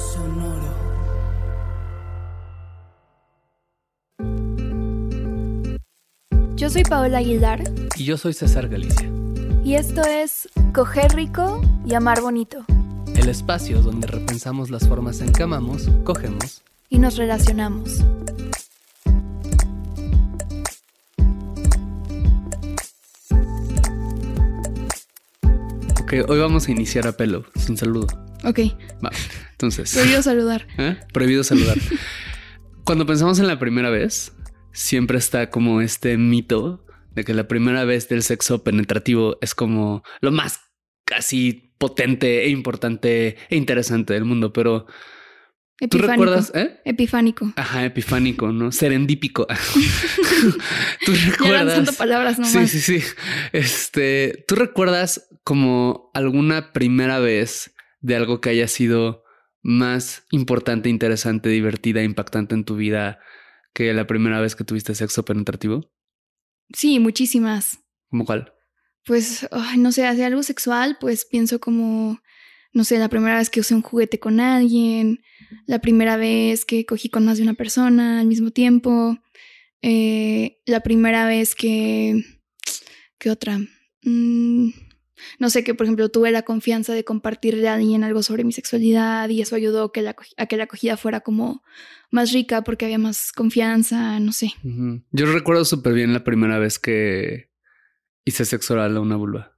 Sonoro. Yo soy Paola Aguilar Y yo soy César Galicia, y esto es Coger Rico y Amar Bonito. el espacio donde repensamos las formas en que amamos, cogemos Y nos relacionamos. Ok, hoy vamos a iniciar a pelo, sin saludo. Ok, Va, entonces, prohibido saludar. ¿eh? prohibido saludar. Cuando pensamos en la primera vez, siempre está como este mito de que la primera vez del sexo penetrativo es como lo más casi potente e importante e interesante del mundo, pero ¿tú recuerdas? ¿eh? Epifánico. Ajá, epifánico, ¿no? Serendípico. ¿Tú Ya recuerdas? lanzando palabras Sí, nomás. sí, sí. Este, ¿tú recuerdas como alguna primera vez de algo que haya sido más importante, interesante, divertida, impactante en tu vida que la primera vez que tuviste sexo penetrativo? Sí, muchísimas. ¿Cómo cuál? Pues, no sé, hacia algo sexual, pues pienso como, no sé, la primera vez que usé un juguete con alguien, la primera vez que cogí con más de una persona al mismo tiempo, eh, la primera vez que... ¿Qué otra? Mm, no sé, que por ejemplo tuve la confianza de compartirle a alguien algo sobre mi sexualidad y eso ayudó que la, a que la acogida fuera como más rica porque había más confianza, no sé. Yo recuerdo súper bien la primera vez que hice sexo oral a una vulva.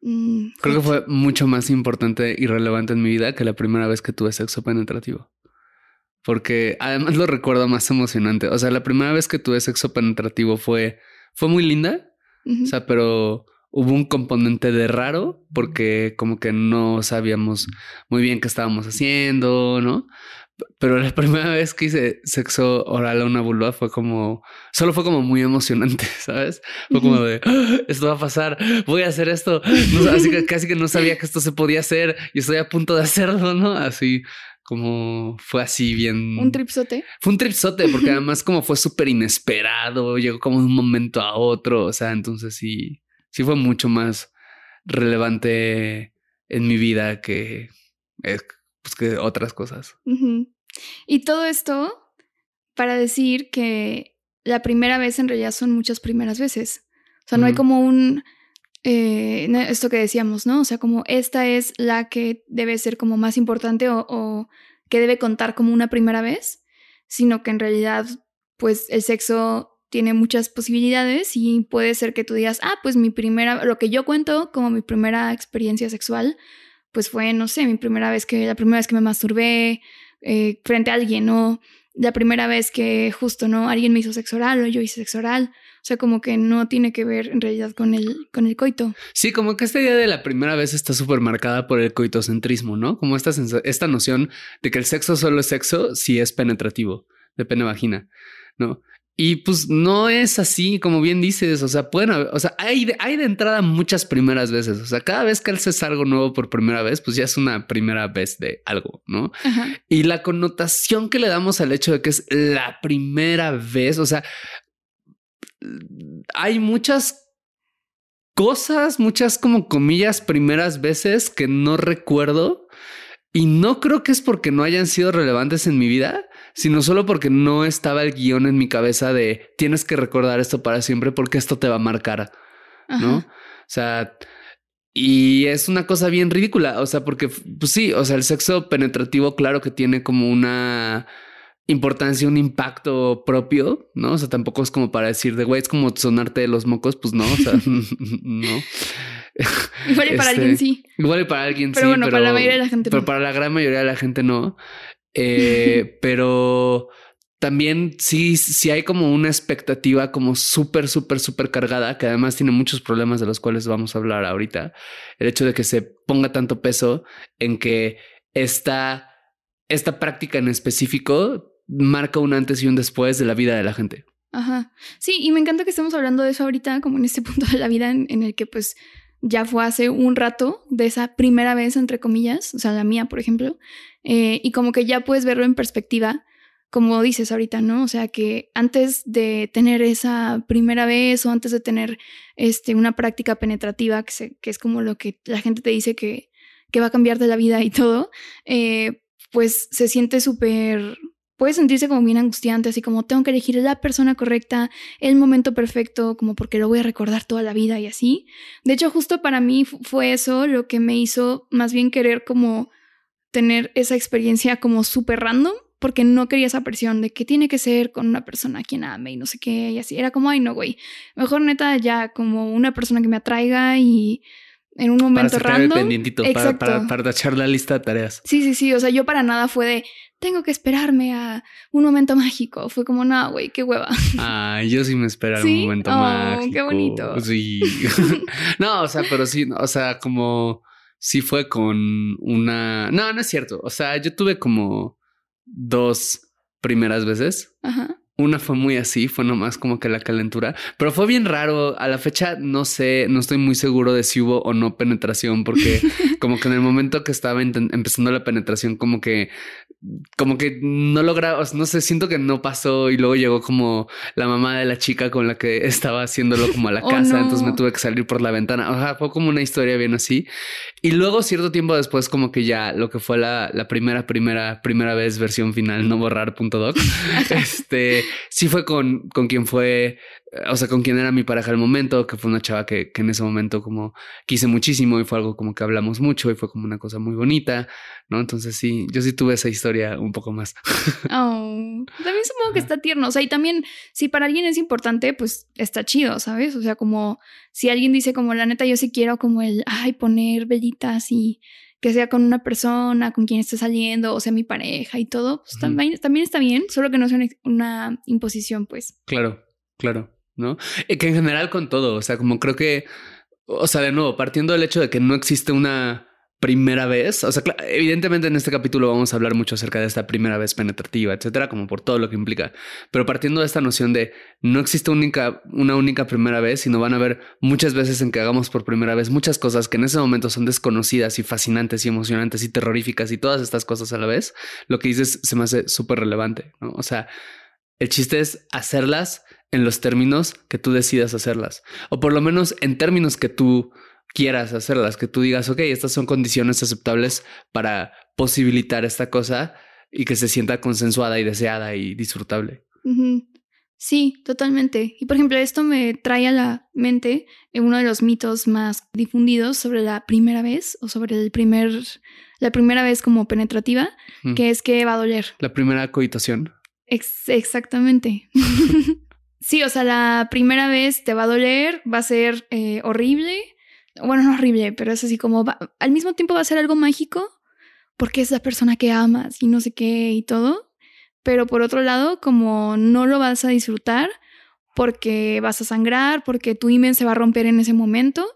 Mm, Creo que fue mucho más importante y relevante en mi vida que la primera vez que tuve sexo penetrativo. Porque además lo recuerdo más emocionante. O sea, la primera vez que tuve sexo penetrativo fue, fue muy linda. O sea, pero hubo un componente de raro porque como que no sabíamos muy bien qué estábamos haciendo, ¿no? Pero la primera vez que hice sexo oral a una vulva fue como, solo fue como muy emocionante, ¿sabes? Fue como de, "Ah, esto va a pasar, voy a hacer esto. No así que casi que no sabía que esto se podía hacer y estoy a punto de hacerlo, ¿no? Así como fue así bien... un tripsote. Fue un tripsote porque además como fue súper inesperado, llegó como de un momento a otro, o sea, entonces sí, sí fue mucho más relevante en mi vida que, eh, pues que otras cosas. Y todo esto para decir que la primera vez en realidad son muchas primeras veces. O sea, no hay como un... eh, esto que decíamos, ¿no? O sea, como esta es la que debe ser como más importante o, o que debe contar como una primera vez, sino que en realidad, pues el sexo tiene muchas posibilidades y puede ser que tú digas, ah, pues mi primera, lo que yo cuento como mi primera experiencia sexual, pues fue, no sé, mi primera vez que, la primera vez que me masturbé eh, frente a alguien, ¿no? La primera vez que justo, ¿no? Alguien me hizo sexo oral o yo hice sexo oral. O sea, como que no tiene que ver en realidad con el, con el coito. Sí, como que esta idea de la primera vez está súper marcada por el coitocentrismo, ¿no? Como esta, esta noción de que el sexo solo es sexo si es penetrativo, de pene vagina, ¿no? Y pues no es así, como bien dices, o sea, pueden haber- o sea, hay de, hay de entrada muchas primeras veces, o sea, cada vez que haces algo nuevo por primera vez, pues ya es una primera vez de algo, ¿no? Ajá. Y la connotación que le damos al hecho de que es la primera vez, o sea, hay muchas cosas, muchas como comillas primeras veces que no recuerdo y no creo que es porque no hayan sido relevantes en mi vida, sino solo porque no estaba el guion en mi cabeza de tienes que recordar esto para siempre porque esto te va a marcar, ¿no? Ajá. O sea, y es una cosa bien ridícula, o sea, porque, pues sí, o sea, el sexo penetrativo, claro que tiene como una importancia, un impacto propio, ¿no? O sea, tampoco es como para decir de güey, es como sonarte de los mocos, pues no, o sea, no. Igual y para Este, alguien sí. Igual y para alguien Pero sí, bueno, para la mayoría de la gente pero no. para la gran mayoría de la gente no. Eh, pero también sí, sí hay como una expectativa como súper, súper, súper cargada, que además tiene muchos problemas de los cuales vamos a hablar ahorita. El hecho de que se ponga tanto peso en que esta, esta práctica en específico marca un antes y un después de la vida de la gente. Ajá. Sí, y me encanta que estemos hablando de eso ahorita, como en este punto de la vida en, el que pues ya fue hace un rato de esa primera vez, entre comillas, o sea, la mía, por ejemplo, eh, y como que ya puedes verlo en perspectiva como dices ahorita, ¿no? O sea, que antes de tener esa primera vez o antes de tener este, una práctica penetrativa, que, que es como lo que la gente te dice que, que va a cambiarte la vida y todo, eh, pues se siente súper puede sentirse como bien angustiante, así como tengo que elegir la persona correcta, el momento perfecto, como porque lo voy a recordar toda la vida y así. De hecho, justo para mí fue eso lo que me hizo más bien querer como tener esa experiencia como súper random, porque no quería esa presión de que tiene que ser con una persona a quien ame y no sé qué, y así. Era como, ay, no, güey. Mejor neta ya como una persona que me atraiga y en un momento para random. pendientito, para, para, para, echar la lista de tareas. Sí, sí, sí. O sea, yo para nada fue de tengo que esperarme a un momento mágico. Fue como, no, güey, qué hueva. Ah, yo sí me esperaba un momento oh, mágico. Qué bonito. Sí. no, o sea, pero sí, o sea, como sí fue con una. No, no es cierto. O sea, yo tuve como dos primeras veces. Ajá. Una fue muy así, fue nomás como que la calentura, pero fue bien raro. A la fecha no sé, no estoy muy seguro de si hubo o no penetración, porque como que en el momento que estaba empezando la penetración, como que como que no lograba, no sé, siento que no pasó y luego llegó como la mamá de la chica con la que estaba haciéndolo como a la oh, casa, entonces me tuve que salir por la ventana. O sea, fue como una historia bien así. Y luego cierto tiempo después como que ya lo que fue la, la primera, primera, primera vez versión final, no borrar.doc, este, sí fue con, con quien fue o sea, con quien era mi pareja al momento, que fue una chava que, que, en ese momento como quise muchísimo y fue algo como que hablamos mucho y fue como una cosa muy bonita, ¿no? Entonces sí, yo sí tuve esa historia un poco más. Oh, también supongo que está tierno, o sea, y también si para alguien es importante, pues está chido, ¿sabes? O sea, como si alguien dice como la neta yo sí quiero como el, ay, poner velitas y que sea con una persona con quien esté saliendo, o sea, mi pareja y todo, pues también, también está bien, solo que no sea una imposición, pues. Claro, claro. ¿No? Y que en general con todo, o sea, como creo que, o sea, de nuevo, partiendo del hecho de que no existe una primera vez, o sea, evidentemente en este capítulo vamos a hablar mucho acerca de esta primera vez penetrativa, etcétera, como por todo lo que implica, pero partiendo de esta noción de no existe única, una única primera vez, sino van a haber muchas veces en que hagamos por primera vez muchas cosas que en ese momento son desconocidas y fascinantes y emocionantes y terroríficas y todas estas cosas a la vez, lo que dices se me hace súper relevante, ¿no? O sea, el chiste es hacerlas en los términos que tú decidas hacerlas. O por lo menos en términos que tú quieras hacerlas, que tú digas, ok, estas son condiciones aceptables para posibilitar esta cosa y que se sienta consensuada y deseada y disfrutable. Sí, totalmente. Y por ejemplo, esto me trae a la mente uno de los mitos más difundidos sobre la primera vez o sobre el primer, la primera vez como penetrativa, que es que va a doler. La primera cohabitación. exactamente. Sí, o sea, la primera vez te va a doler, va a ser eh, horrible. Bueno, no horrible, pero es así como al mismo tiempo va a ser algo mágico porque es la persona que amas y no sé qué y todo. Pero por otro lado, como no lo vas a disfrutar porque vas a sangrar, porque tu imen se va a romper en ese momento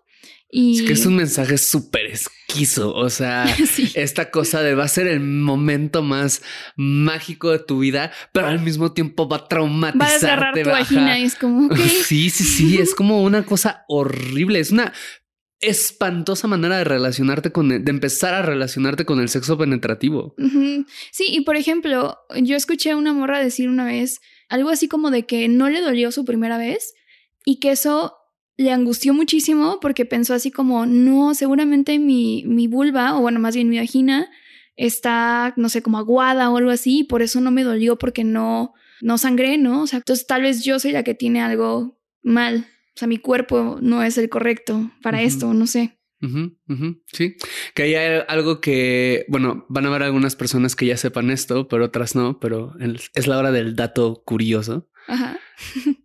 es que es un mensaje súper esquizo. O sea, esta cosa de va a ser el momento más mágico de tu vida, pero al mismo tiempo va a traumatizarte. Va a agarrar tu vagina y es como. Sí, sí, sí. es como una cosa horrible. Es una espantosa manera de relacionarte con, de empezar a relacionarte con el sexo penetrativo. Sí, y por ejemplo, yo escuché a una morra decir una vez algo así como de que no le dolió su primera vez y que eso le angustió muchísimo porque pensó así como, no, seguramente mi, mi vulva, o bueno, más bien mi vagina, está, no sé, como aguada o algo así, y por eso no me dolió porque no, no sangré, ¿no? O sea, entonces tal vez yo soy la que tiene algo mal. O sea, mi cuerpo no es el correcto para esto, no sé. Sí, que hay algo que, bueno, van a haber algunas personas que ya sepan esto, pero otras no, pero es la hora del dato curioso. Ajá.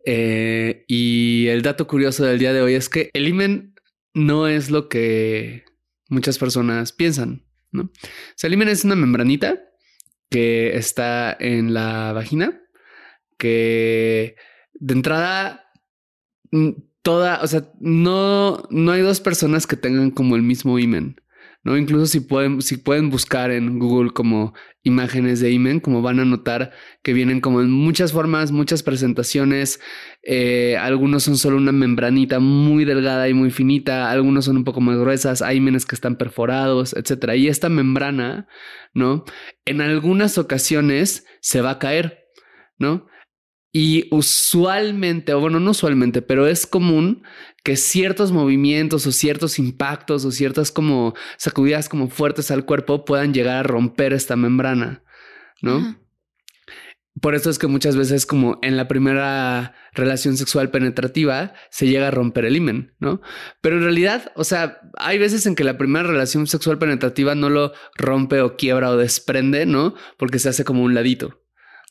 Eh, y el dato curioso del día de hoy es que el imen no es lo que muchas personas piensan, ¿no? O sea, el imen es una membranita que está en la vagina, que de entrada mm, toda, o sea, no, no hay dos personas que tengan como el mismo imen. ¿No? Incluso si pueden, si pueden buscar en Google como imágenes de imen, como van a notar que vienen como en muchas formas, muchas presentaciones. Eh, algunos son solo una membranita muy delgada y muy finita, algunos son un poco más gruesas, hay que están perforados, etcétera. Y esta membrana, ¿no? En algunas ocasiones se va a caer, ¿no? Y usualmente, o bueno, no usualmente, pero es común que ciertos movimientos o ciertos impactos o ciertas como sacudidas como fuertes al cuerpo puedan llegar a romper esta membrana, ¿no? Por eso es que muchas veces como en la primera relación sexual penetrativa se llega a romper el himen, ¿no? Pero en realidad, o sea, hay veces en que la primera relación sexual penetrativa no lo rompe o quiebra o desprende, ¿no? Porque se hace como un ladito.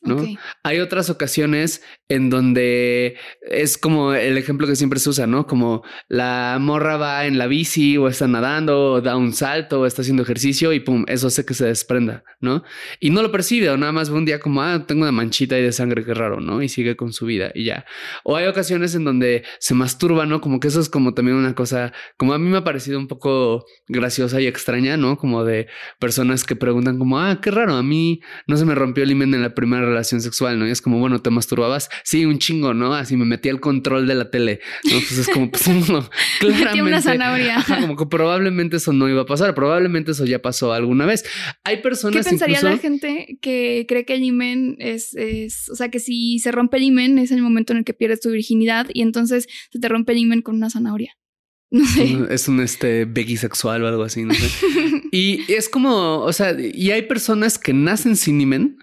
¿No? Hay otras ocasiones en donde es como el ejemplo que siempre se usa, ¿no? Como la morra va en la bici o está nadando o da un salto o está haciendo ejercicio y pum, eso hace que se desprenda, ¿no? Y no lo percibe o nada más ve un día como, ah, tengo una manchita ahí de sangre, qué raro, ¿no? Y sigue con su vida y ya. O hay ocasiones en donde se masturba, ¿no? Como que eso es como también una cosa, como a mí me ha parecido un poco graciosa y extraña, ¿no? Como de personas que preguntan como, ah, qué raro, a mí no se me rompió el himen en la primera relación sexual, ¿no? Y es como, bueno, ¿te masturbabas? Sí, un chingo, ¿no? Así me metí al control de la tele. ¿no? Pues es como, pues no, claramente. Metí una zanahoria. como que probablemente eso no iba a pasar, probablemente eso ya pasó alguna vez. Hay personas. ¿Qué pensaría la gente que cree que el imen es, es, o sea, que si se rompe el imen es el momento en el que pierdes tu virginidad y entonces se te rompe el imen con una zanahoria? No sé. Es un este sexual o algo así, no sé. y es como, o sea, y hay personas que nacen sin imen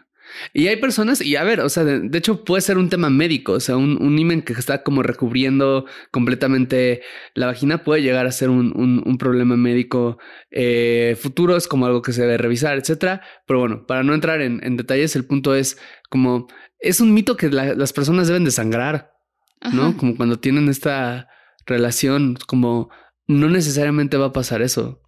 y hay personas, y a ver, o sea, de, hecho puede ser un tema médico, o sea, un, un, imen que está como recubriendo completamente la vagina puede llegar a ser un, un, problema médico eh, futuro, es como algo que se debe revisar, etcétera. Pero bueno, para no entrar en, en detalles, el punto es como es un mito que las personas deben de sangrar, ¿no? Como cuando tienen esta relación, como no necesariamente va a pasar eso.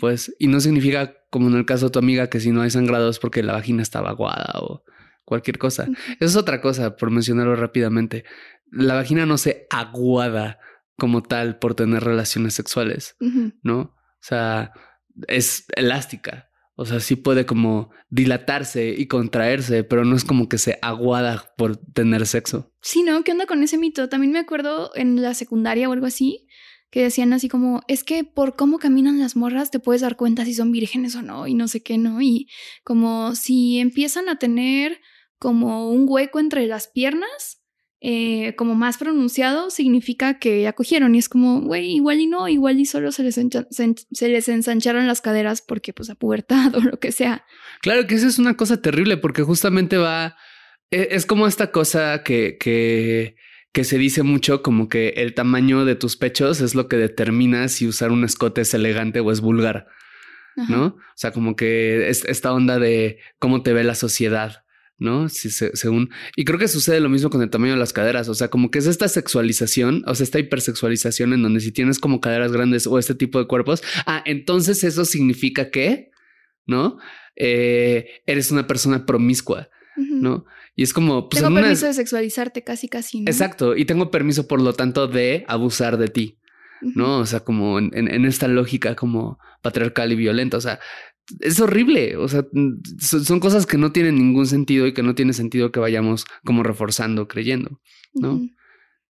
Pues, y no significa, como en el caso de tu amiga, que si no hay sangrado es porque la vagina estaba aguada o cualquier cosa. Eso es otra cosa, por mencionarlo rápidamente. La vagina no se aguada como tal por tener relaciones sexuales, ¿no? O sea, es elástica. O sea, sí puede como dilatarse y contraerse, pero no es como que se aguada por tener sexo. Sí, ¿no? ¿Qué onda con ese mito? También me acuerdo en la secundaria o algo así, que decían así como, es que por cómo caminan las morras te puedes dar cuenta si son vírgenes o no, y no sé qué, ¿no? Y como si empiezan a tener como un hueco entre las piernas, eh, como más pronunciado, significa que ya cogieron. Y es como, güey, igual y no, igual y solo se les, se, les ensancharon las caderas porque pues a pubertad o lo que sea. Claro que eso es una cosa terrible porque justamente va, e, es como esta cosa que, que que se dice mucho como que el tamaño de tus pechos es lo que determina si usar un escote es elegante o es vulgar, ¿no? O sea, como que es esta onda de cómo te ve la sociedad. ¿no? Si según. Y creo que sucede lo mismo con el tamaño de las caderas. O sea, como que es esta sexualización, o sea, esta hipersexualización en donde si tienes como caderas grandes o este tipo de cuerpos, ah, entonces eso significa que, ¿no? Eh, eres una persona promiscua, ¿no? Y es como... Pues, tengo permiso de sexualizarte casi, casi. Exacto. Y tengo permiso, por lo tanto, de abusar de ti. ¿No? O sea, como en, esta lógica como patriarcal y violenta. O sea, es horrible. O sea, son, cosas que no tienen ningún sentido y que no tiene sentido que vayamos como reforzando, creyendo. ¿No?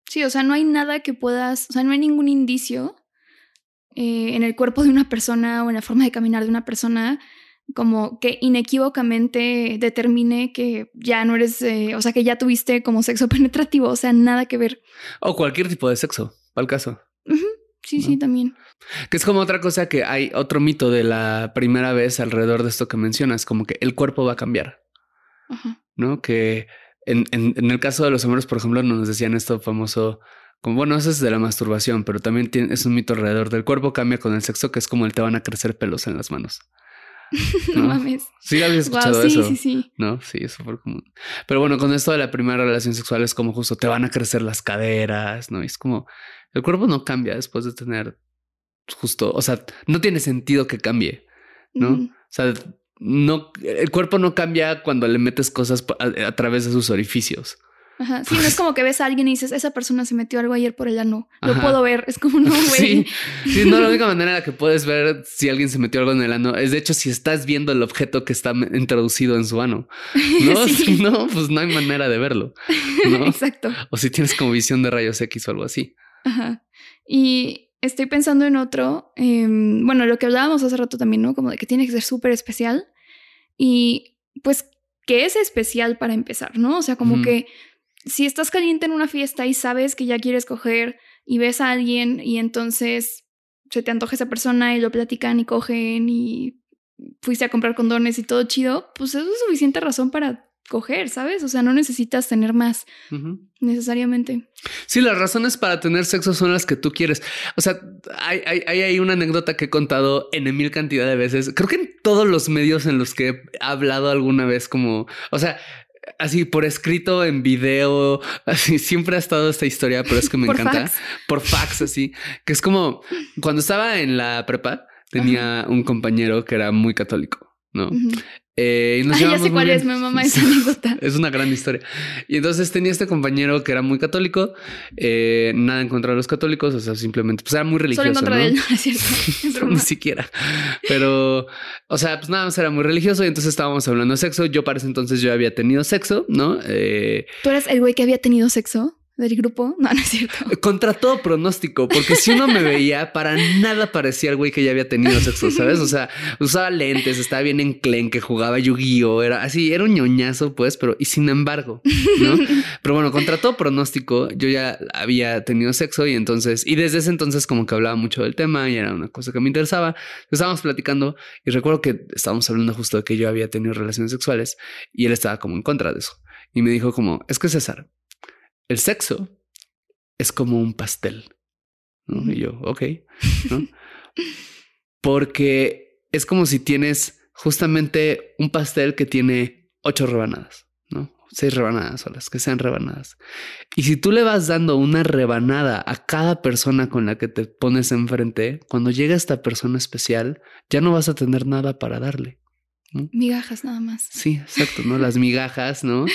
Sí, o sea, no hay nada que puedas, o sea, no hay ningún indicio eh, en el cuerpo de una persona o en la forma de caminar de una persona como que inequívocamente determine que ya no eres, eh, o sea, que ya tuviste como sexo penetrativo, o sea, nada que ver. O cualquier tipo de sexo, al caso. Sí, sí, también. Que es como otra cosa que hay otro mito de la primera vez alrededor de esto que mencionas, como que el cuerpo va a cambiar. ¿No? Que en, en, el caso de los hombres, por ejemplo, nos decían esto famoso, como bueno, eso es de la masturbación, pero también tiene, es un mito alrededor del cuerpo cambia con el sexo, que es como el te van a crecer pelos en las manos. no, mames. Sí, había escuchado eso. Sí, sí. No, sí, es súper común. Pero bueno, con esto de la primera relación sexual es como justo te van a crecer las caderas, ¿no? es como el cuerpo no cambia después de tener justo, o sea, no tiene sentido que cambie, ¿no? O sea, no, el cuerpo no cambia cuando le metes cosas a, través de sus orificios. Ajá. Sí, no es como que ves a alguien y dices, esa persona se metió algo ayer por el ano. Lo Ajá. puedo ver. Es como, no, güey. Sí, sí, no, la única manera en la que puedes ver si alguien se metió algo en el ano es de hecho si estás viendo el objeto que está introducido en su ano. No, Sí. Si no, pues no hay manera de verlo. ¿no? Exacto. O si tienes como visión de rayos X o algo así. Ajá. Y estoy pensando en otro. em, bueno, lo que hablábamos hace rato también, ¿no? Como de que tiene que ser súper especial. Y pues, ¿qué es especial para empezar, no? O sea, como que si estás caliente en una fiesta y sabes que ya quieres coger y ves a alguien y entonces se te antoja esa persona y lo platican y cogen y fuiste a comprar condones y todo chido, pues eso es suficiente razón para coger, ¿sabes? O sea, no necesitas tener más necesariamente. Sí, las razones para tener sexo son las que tú quieres. O sea, hay, hay, hay una anécdota que he contado en mil cantidad de veces. Creo que en todos los medios en los que he hablado alguna vez, como, o sea, así por escrito, en video, así siempre ha estado esta historia, pero es que me Por encanta. fax. Por fax, así, que es como cuando estaba en la prepa, tenía un compañero que era muy católico, ¿no? Eh, y nos Ay, ya sé cuál bien. es, mi mamá esa anécdota. Es una gran historia. Y entonces tenía este compañero que era muy católico, eh, nada en contra de los católicos, o sea, simplemente, pues era muy religioso. Solo en contra ¿no? de él, no es cierto. Es. Ni siquiera. Pero, o sea, pues nada más era muy religioso y entonces estábamos hablando de sexo. Yo para ese entonces yo había tenido sexo, ¿no? Eh, ¿Tú eres el güey que había tenido sexo del grupo? No, no es cierto. contra todo pronóstico, porque si uno me veía, para nada parecía el güey que ya había tenido sexo, ¿sabes? O sea, usaba lentes, estaba bien enclenque, jugaba Yu-Gi-Oh! Era así, era un ñoñazo, pues, pero y sin embargo, ¿no? Pero bueno, contra todo pronóstico, yo ya había tenido sexo y entonces, y desde ese entonces como que hablaba mucho del tema y era una cosa que me interesaba. Estábamos platicando y recuerdo que estábamos hablando justo de que yo había tenido relaciones sexuales y él estaba como en contra de eso. Y me dijo como, es que César, el sexo es como un pastel. ¿no? Y yo, ok, ¿no? Porque es como si tienes justamente un pastel que tiene ocho rebanadas, ¿no? Seis rebanadas o las que sean rebanadas. Y si tú le vas dando una rebanada a cada persona con la que te pones enfrente, cuando llega esta persona especial, ya no vas a tener nada para darle. Migajas nada más. Sí, exacto, ¿no? Las migajas, ¿no?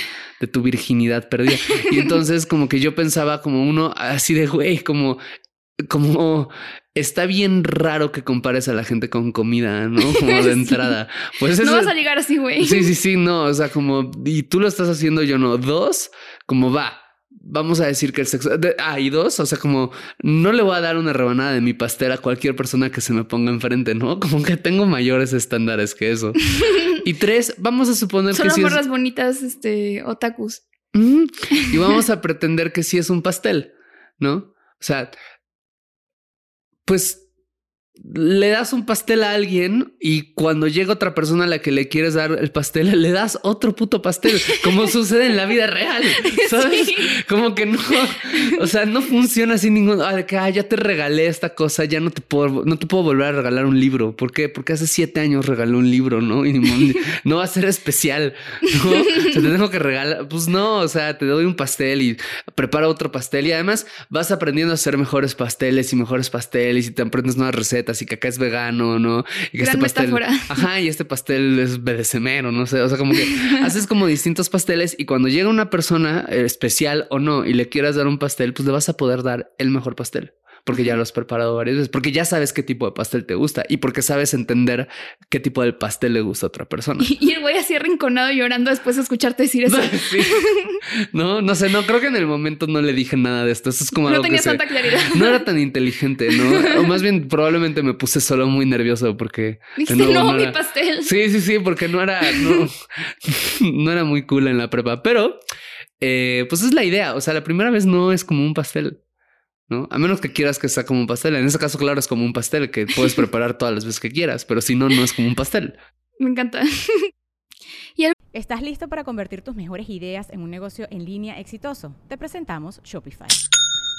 De tu virginidad perdida. Y entonces como que yo pensaba como uno así de, güey, como, como está bien raro que compares a la gente con comida, ¿no? Como de entrada. Pues No eso- vas a llegar así, güey. Sí, sí, sí, no, o sea, como, y tú lo estás haciendo, yo no. Dos, como va. Vamos a decir que el sexo. de- ah, y dos, o sea, como no le voy a dar una rebanada de mi pastel a cualquier persona que se me ponga enfrente, ¿no? Como que tengo mayores estándares que eso. Y tres, vamos a suponer Solo que sí es- morras bonitas, este, otakus. Mm, y vamos a pretender que sí es un pastel, ¿no? O sea, pues le das un pastel a alguien y cuando llega otra persona a la que le quieres dar el pastel, le das otro puto pastel, como sucede en la vida real, ¿sabes? Sí. Como que no, o sea, no funciona así ningún, ah, de que ah, ya te regalé esta cosa, ya no te puedo, no te puedo volver a regalar un libro. ¿Por qué? Porque hace siete años regalé un libro, ¿no? Y no va a ser especial, ¿no? O sea, te tengo que regalar, pues no, o sea, te doy un pastel y prepara otro pastel y además vas aprendiendo a hacer mejores pasteles y mejores pasteles y te aprendes nuevas recetas y que acá es vegano, ¿no? Y que Gran este pastel, metáfora. ajá, y este pastel es bedecemero, no sé, o sea, como que haces como distintos pasteles y cuando llega una persona eh, especial o no y le quieras dar un pastel, pues le vas a poder dar el mejor pastel. Porque ya lo has preparado varias veces, porque ya sabes qué tipo de pastel te gusta y porque sabes entender qué tipo de pastel le gusta a otra persona. Y el güey así arrinconado llorando después de escucharte decir eso. Sí. No, no sé, no creo que en el momento no le dije nada de esto. Eso es como No algo que tenías se- tanta claridad. no era tan inteligente, ¿no? O más bien probablemente me puse solo muy nervioso porque Dijiste, no, no mi pastel. Sí, sí, sí, porque no era, no, no era muy cool en la prepa, pero eh, pues es la idea. O sea, la primera vez no es como un pastel, ¿no? A menos que quieras que sea como un pastel. En ese caso, claro, es como un pastel que puedes preparar todas las veces que quieras, pero si no, no es como un pastel. Me encanta. ¿Estás listo para convertir tus mejores ideas en un negocio en línea exitoso? Te presentamos Shopify.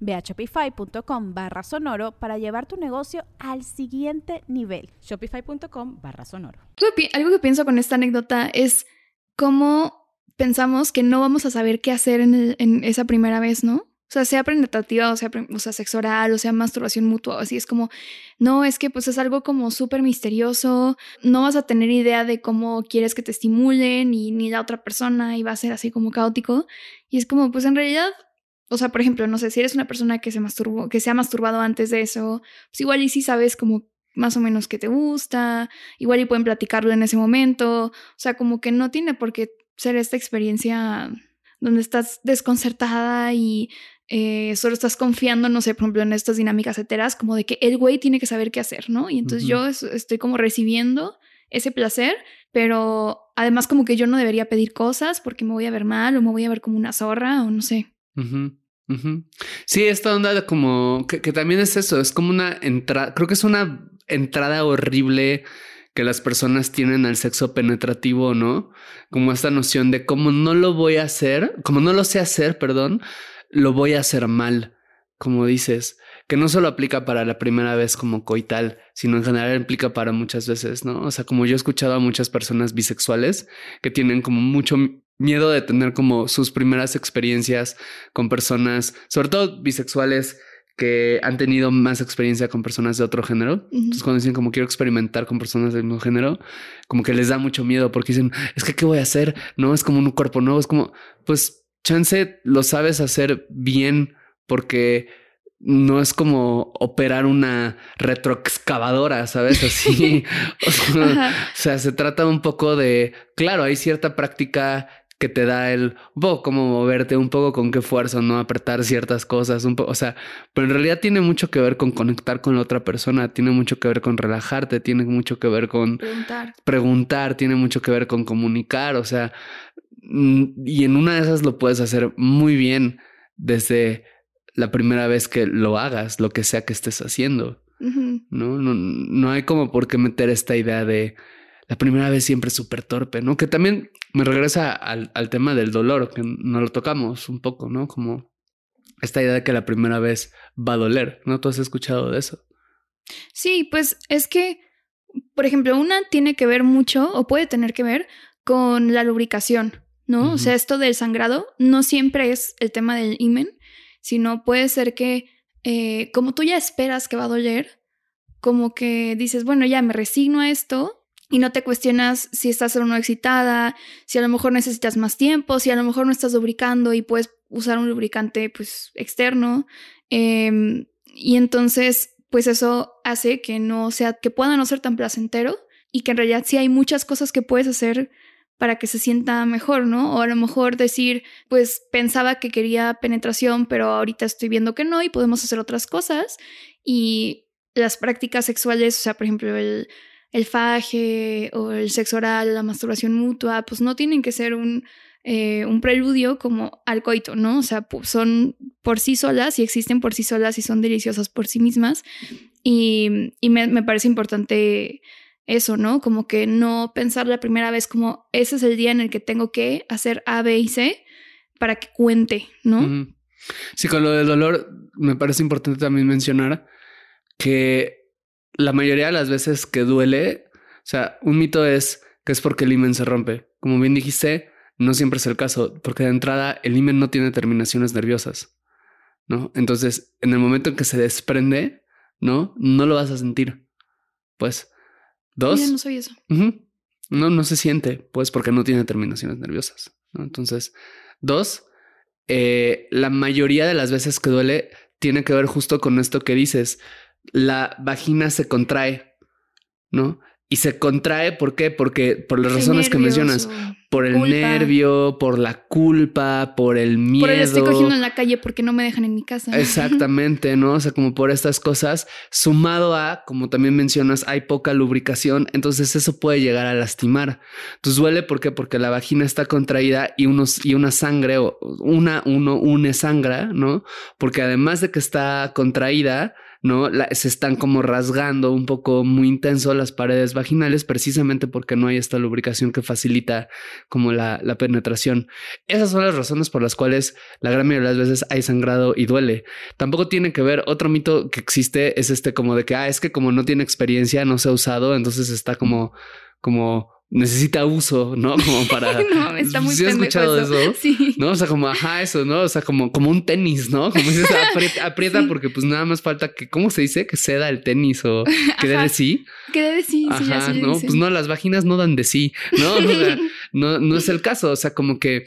Ve a shopify.com barra sonoro para llevar tu negocio al siguiente nivel. Shopify.com barra sonoro. Algo que pienso con esta anécdota es cómo pensamos que no vamos a saber qué hacer en, el- en esa primera vez, ¿no? O sea, sea penetrativa, o sea, o sea, sexo oral, o sea, masturbación mutua, o así es como, no, es que pues es algo como súper misterioso, no vas a tener idea de cómo quieres que te estimulen y ni la otra persona y va a ser así como caótico. Y es como, pues en realidad, o sea, por ejemplo, no sé, si eres una persona que se masturbó, que se ha masturbado antes de eso, pues igual y sí sabes como más o menos qué te gusta, igual y pueden platicarlo en ese momento, o sea, como que no tiene por qué ser esta experiencia donde estás desconcertada y eh, solo estás confiando, no sé, por ejemplo, en estas dinámicas heteras, como de que el güey tiene que saber qué hacer, ¿no? Y entonces yo es- estoy como recibiendo ese placer, pero además como que yo no debería pedir cosas porque me voy a ver mal o me voy a ver como una zorra o no sé. Sí, esta onda de como que, también es eso, es como una entrada, creo que es una entrada horrible que las personas tienen al sexo penetrativo, ¿no? Como esta noción de cómo no lo voy a hacer, como no lo sé hacer, perdón, lo voy a hacer mal, como dices, que no solo aplica para la primera vez como coital, sino en general implica para muchas veces, ¿no? O sea, como yo he escuchado a muchas personas bisexuales que tienen como mucho miedo de tener como sus primeras experiencias con personas, sobre todo bisexuales que han tenido más experiencia con personas de otro género. Entonces cuando dicen como quiero experimentar con personas del mismo género, como que les da mucho miedo porque dicen, es que ¿qué voy a hacer? No, es como un cuerpo nuevo, es como, pues chance lo sabes hacer bien porque no es como operar una retroexcavadora, ¿sabes? Así. o, sea, Ajá. o sea, se trata un poco de, claro, hay cierta práctica que te da el poco cómo moverte, un poco con qué fuerza, no apretar ciertas cosas, un poco, o sea, pero en realidad tiene mucho que ver con conectar con la otra persona, tiene mucho que ver con relajarte, tiene mucho que ver con Preguntar. preguntar, tiene mucho que ver con comunicar, o sea, mm, y en una de esas lo puedes hacer muy bien desde la primera vez que lo hagas, lo que sea que estés haciendo. ¿no? No, no hay como por qué meter esta idea de la primera vez siempre súper torpe, ¿no? Que también me regresa al, al tema del dolor, que no lo tocamos un poco, ¿no? Como esta idea de que la primera vez va a doler, ¿no? ¿Tú has escuchado de eso? Sí, pues es que, por ejemplo, una tiene que ver mucho o puede tener que ver con la lubricación, ¿no? O sea, esto del sangrado no siempre es el tema del imen, sino puede ser que eh, como tú ya esperas que va a doler, como que dices, bueno, ya me resigno a esto y no te cuestionas si estás o no excitada, si a lo mejor necesitas más tiempo, si a lo mejor no estás lubricando y puedes usar un lubricante pues externo. Em, y entonces, pues eso hace que no sea, que pueda no ser tan placentero y que en realidad sí hay muchas cosas que puedes hacer para que se sienta mejor, ¿no? O a lo mejor decir, pues pensaba que quería penetración, pero ahorita estoy viendo que no y podemos hacer otras cosas. Y las prácticas sexuales, o sea, por ejemplo, el, el faje o el sexo oral, la masturbación mutua, pues no tienen que ser un, eh, un preludio como al coito, ¿no? O sea, son por sí solas y existen por sí solas y son deliciosas por sí mismas. Y, y me, me parece importante eso, ¿no? Como que no pensar la primera vez como ese es el día en el que tengo que hacer A, B y C para que cuente, ¿no? Sí, con lo del dolor, me parece importante también mencionar que la mayoría de las veces que duele, o sea, un mito es que es porque el himen se rompe. Como bien dijiste, no siempre es el caso, porque de entrada el himen no tiene terminaciones nerviosas, ¿no? Entonces, en el momento en que se desprende, ¿no? No lo vas a sentir. Pues, dos. Mira, no soy eso. No, no se siente, pues porque no tiene terminaciones nerviosas. ¿no? Entonces, dos, eh, la mayoría de las veces que duele tiene que ver justo con esto que dices. La vagina se contrae, ¿no? Y se contrae, ¿por qué? Porque por las razones que mencionas, por el culpa. nervio, por la culpa, por el miedo. Por el estoy cogiendo en la calle porque no me dejan en mi casa. Exactamente, ¿no? O sea, como por estas cosas, sumado a, como también mencionas, hay poca lubricación, entonces eso puede llegar a lastimar. Entonces duele, ¿por qué? Porque la vagina está contraída y, unos, y una sangre, o una, uno une sangra, ¿no? Porque además de que está contraída, ¿no? Se están como rasgando un poco muy intenso las paredes vaginales, precisamente porque no hay esta lubricación que facilita como la, la penetración. Esas son las razones por las cuales la gran mayoría de las veces hay sangrado y duele. Tampoco tiene que ver, otro mito que existe es este como de que, ah, es que como no tiene experiencia, no se ha usado, entonces está como, como necesita uso, ¿no? Como para... no, está muy ¿Sí has escuchado eso. eso? Sí. ¿no? O sea, como, ajá, eso, ¿no? O sea, como, como un tenis, ¿no? Como dices, aprieta, aprieta Sí. porque pues nada más falta que, ¿cómo se dice? Que ceda el tenis o que dé de sí. ¿Qué debe decir? Sí, Ajá, así le no, dicen. pues no, las vaginas no dan de sí, ¿no? O sea, no, no es el caso. O sea, como que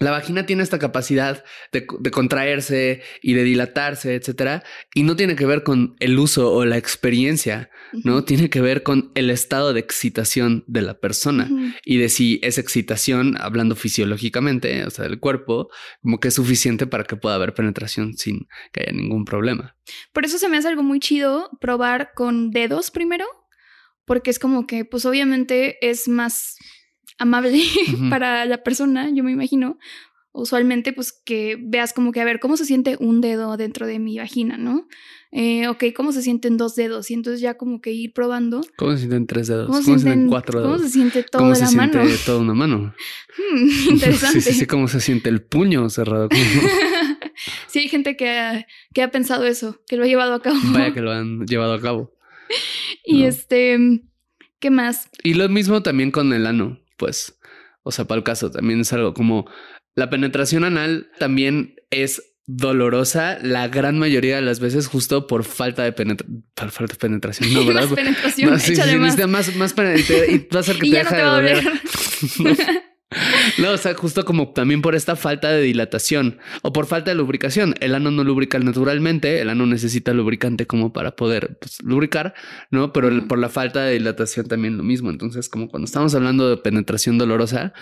la vagina tiene esta capacidad de, de contraerse y de dilatarse, etcétera, y no tiene que ver con el uso o la experiencia, ¿no? Tiene que ver con el estado de excitación de la persona y de si esa excitación, hablando fisiológicamente, o sea, del cuerpo, como que es suficiente para que pueda haber penetración sin que haya ningún problema. Por eso se me hace algo muy chido probar con dedos primero, porque es como que, pues obviamente es más amable para la persona, yo me imagino. Usualmente, pues que veas como que, a ver, ¿cómo se siente un dedo dentro de mi vagina, no? Eh, ok, ¿cómo se sienten dos dedos? Y entonces ya como que ir probando. ¿Cómo se sienten tres dedos? ¿Cómo, ¿Cómo, se sienten cuatro ¿Cómo dedos? se siente toda ¿Cómo la se mano? siente toda una mano? Hmm, interesante. Sí, sí, sí, cómo se siente el puño cerrado. Sí, hay gente que ha, que ha pensado eso, que lo ha llevado a cabo. Vaya que lo han llevado a cabo. Y no. este, ¿qué más? Y lo mismo también con el ano, pues. O sea, para el caso, también es algo como la penetración anal también es dolorosa la gran mayoría de las veces justo por falta de penetración. Por falta de penetración, no, ¿verdad? más penetración, No, sí, sí, más. más, más pene- y, va a hacer que Y te ya no deje te de va a doler. No, o sea, justo como también por esta falta de dilatación o por falta de lubricación. El ano no lubrica naturalmente, el ano necesita lubricante como para poder pues, lubricar, ¿no? Pero el- por la falta de dilatación también lo mismo. Entonces, como cuando estamos hablando de penetración dolorosa,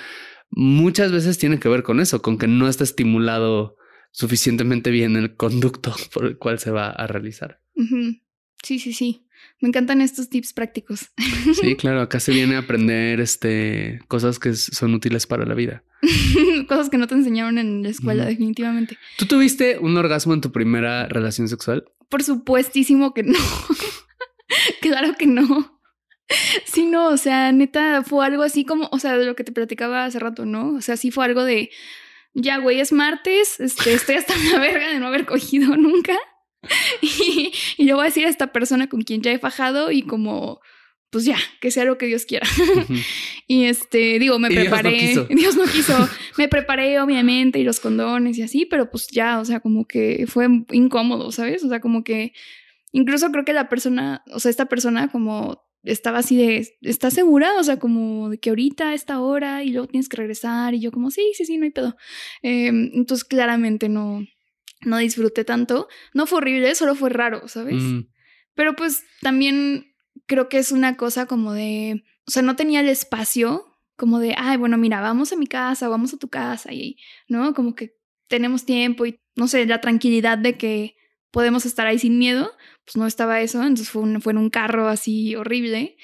muchas veces tiene que ver con eso, con que no está estimulado suficientemente bien el conducto por el cual se va a realizar. Sí, sí, sí. Me encantan estos tips prácticos. Sí, claro, acá se viene a aprender este, cosas que son útiles para la vida. Cosas que no te enseñaron en la escuela, definitivamente. ¿Tú tuviste un orgasmo en tu primera relación sexual? Por supuestísimo que no. claro que no. Sí, no, o sea, neta, fue algo así como, o sea, de lo que te platicaba hace rato, ¿no? O sea, sí fue algo de, ya, güey, es martes, este, estoy hasta la verga de no haber cogido nunca. Y, y le voy a decir a esta persona con quien ya he fajado y como, pues ya, que sea lo que Dios quiera. Y este, digo, me Y Dios no preparé. quiso. Dios no quiso. Me preparé, obviamente, y los condones y así, pero pues ya, o sea, como que fue incómodo, ¿sabes? O sea, como que incluso creo que la persona, o sea, esta persona como estaba así de, ¿estás segura? O sea, como de que ahorita, a esta hora, y luego tienes que regresar, y yo como, sí, sí, sí, no hay pedo. Eh, entonces, claramente no, no disfruté tanto. No fue horrible, solo fue raro, ¿sabes? Mm, Pero pues también creo que es una cosa como de, o sea, no tenía el espacio como de, ay, bueno, mira, vamos a mi casa, vamos a tu casa y, ¿no? Como que tenemos tiempo y, no sé, la tranquilidad de que podemos estar ahí sin miedo, pues no estaba eso, entonces fue, un- fue en un carro así horrible.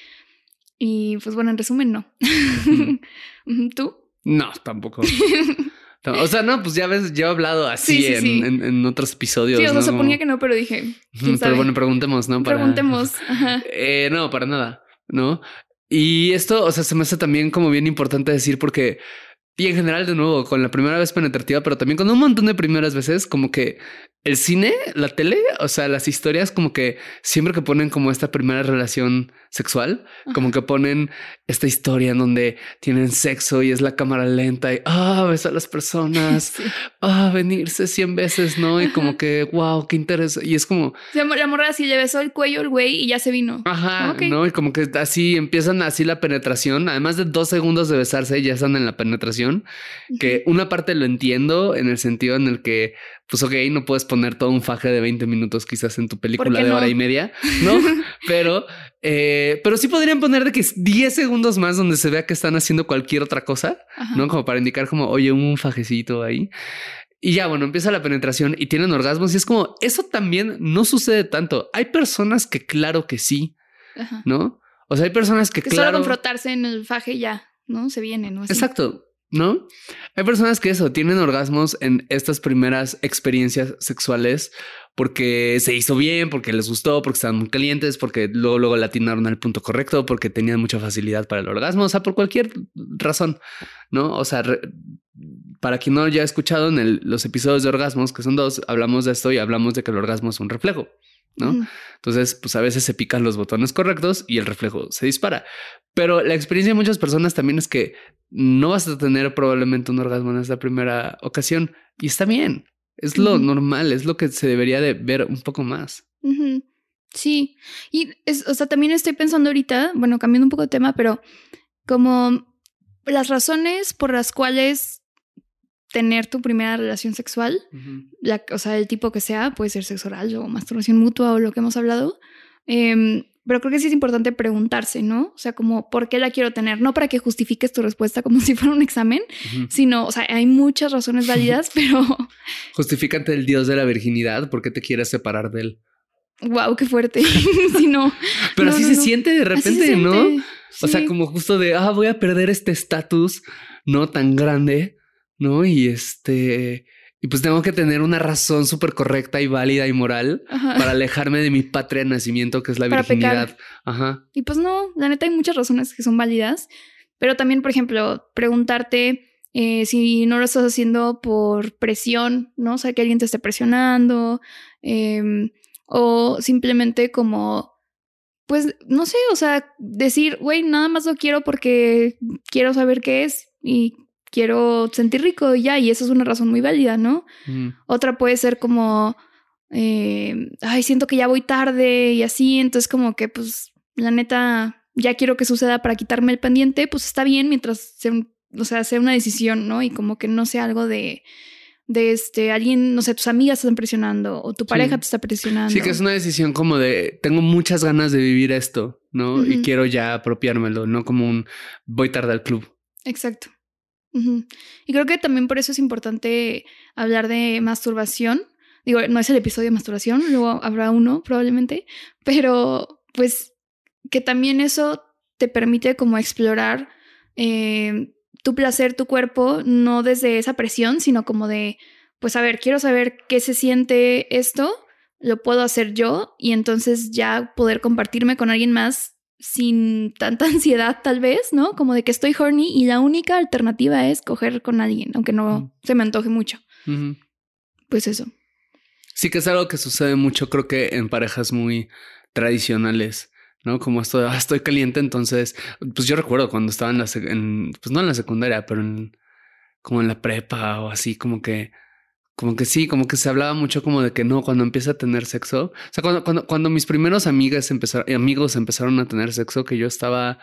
Y pues bueno, en resumen, no. ¿Tú? No, tampoco. No, O sea, no, pues ya ves, yo he hablado así Sí, sí, en, sí. en- en otros episodios. Sí, o sea, ¿no? suponía que no, pero dije, Ujú, quién sabe. Pero bueno, preguntemos, ¿no? Para- preguntemos. Ajá. Eh, no, para nada, ¿no? Y esto, o sea, se me hace también como bien importante decir porque, y en general, de nuevo, con la primera vez penetrativa, pero también con un montón de primeras veces, como que el cine, la tele, o sea, las historias, como que siempre que ponen como esta primera relación sexual, como que ponen esta historia en donde tienen sexo y es la cámara lenta y, ah, ves a las personas, Sí. ah, venirse cien veces, ¿no? Y como que, wow, qué interesante. Y es como, la morra así le besó el cuello el güey y ya se vino. Ajá. ¿no? Y como que así empiezan así la penetración. Además de dos segundos de besarse, ya están en la penetración. penetración, que una parte lo entiendo en el sentido en el que, pues ok, no puedes poner todo un faje de 20 minutos quizás en tu película de hora y media, ¿no? pero, eh, pero sí podrían poner de que es 10 segundos más donde se vea que están haciendo cualquier otra cosa, ¿no? Como para indicar como, oye, un fajecito ahí. Y ya, bueno, empieza la penetración y tienen orgasmos y es como, eso también no sucede tanto. Hay personas que claro que sí, ¿no? O sea, hay personas que, que claro... solo con frotarse en el faje ya, ¿no? Se viene, ¿no? Exacto, ¿no? Hay personas que eso, tienen orgasmos en estas primeras experiencias sexuales porque se hizo bien, porque les gustó, porque estaban muy calientes, porque luego, luego latinaron al punto correcto, porque tenían mucha facilidad para el orgasmo, o sea, por cualquier razón, ¿no? O sea, para quien no ya ha escuchado en los episodios de orgasmos, que son dos, hablamos de esto y hablamos de que el orgasmo es un reflejo. ¿no? Entonces, pues a veces se pican los botones correctos y el reflejo se dispara. Pero la experiencia de muchas personas también es que no vas a tener probablemente un orgasmo en esta primera ocasión y está bien. Es lo normal, es lo que se debería de ver un poco más. Sí, y es, o sea, también estoy pensando ahorita, bueno, cambiando un poco de tema, pero como las razones por las cuales tener tu primera relación sexual, o sea, el tipo que sea, puede ser sexo oral o masturbación mutua o lo que hemos hablado. Em, pero creo que sí es importante preguntarse, ¿no? O sea, como, ¿por qué la quiero tener? No para que justifiques tu respuesta como si fuera un examen, sino, o sea, hay muchas razones válidas, pero... Justifícate el dios de la virginidad, ¿por qué te quieres separar de él? Wow, qué fuerte. si no. Pero así se siente de repente, ¿no? O sea, como justo de, ah, voy a perder este estatus no tan grande ¿no? Y este, y pues tengo que tener una razón súper correcta y válida y moral para alejarme de mi patria de nacimiento, que es la virginidad. Ajá. Y pues no, la neta hay muchas razones que son válidas, pero también, por ejemplo, preguntarte eh, si no lo estás haciendo por presión, ¿no? O sea, que alguien te esté presionando, em, o simplemente como pues no sé, o sea, decir, güey, nada más lo quiero porque quiero saber qué es y quiero sentir rico y ya, y esa es una razón muy válida, ¿no? Otra puede ser como, eh, ay, siento que ya voy tarde y así, entonces como que pues la neta ya quiero que suceda para quitarme el pendiente, pues está bien mientras sea, o sea, sea una decisión, ¿no? Y como que no sea algo de de este alguien, no sé, tus amigas te están presionando o tu pareja te está presionando. Sí, que es una decisión como de tengo muchas ganas de vivir esto, ¿no? Y quiero ya apropiármelo, no como un voy tarde al club. Exacto. Y creo que también por eso es importante hablar de masturbación. Digo, no es el episodio de masturbación, luego habrá uno probablemente, pero pues que también eso te permite como explorar eh, tu placer, tu cuerpo, no desde esa presión, sino como de, pues a ver, quiero saber qué se siente esto, lo puedo hacer yo y entonces ya poder compartirme con alguien más sin tanta ansiedad tal vez, ¿no? Como de que estoy horny y la única alternativa es coger con alguien, aunque no se me antoje mucho. Pues eso. Sí que es algo que sucede mucho, creo que en parejas muy tradicionales, ¿no? Como esto de, ah, estoy caliente, entonces, pues yo recuerdo cuando estaba en la, en, pues no en la secundaria, pero en, como en la prepa o así, como que como que sí, como que se hablaba mucho como de que no, cuando empieza a tener sexo. O sea, cuando, cuando, cuando mis primeros amigas empezaron, amigos empezaron a tener sexo, que yo estaba,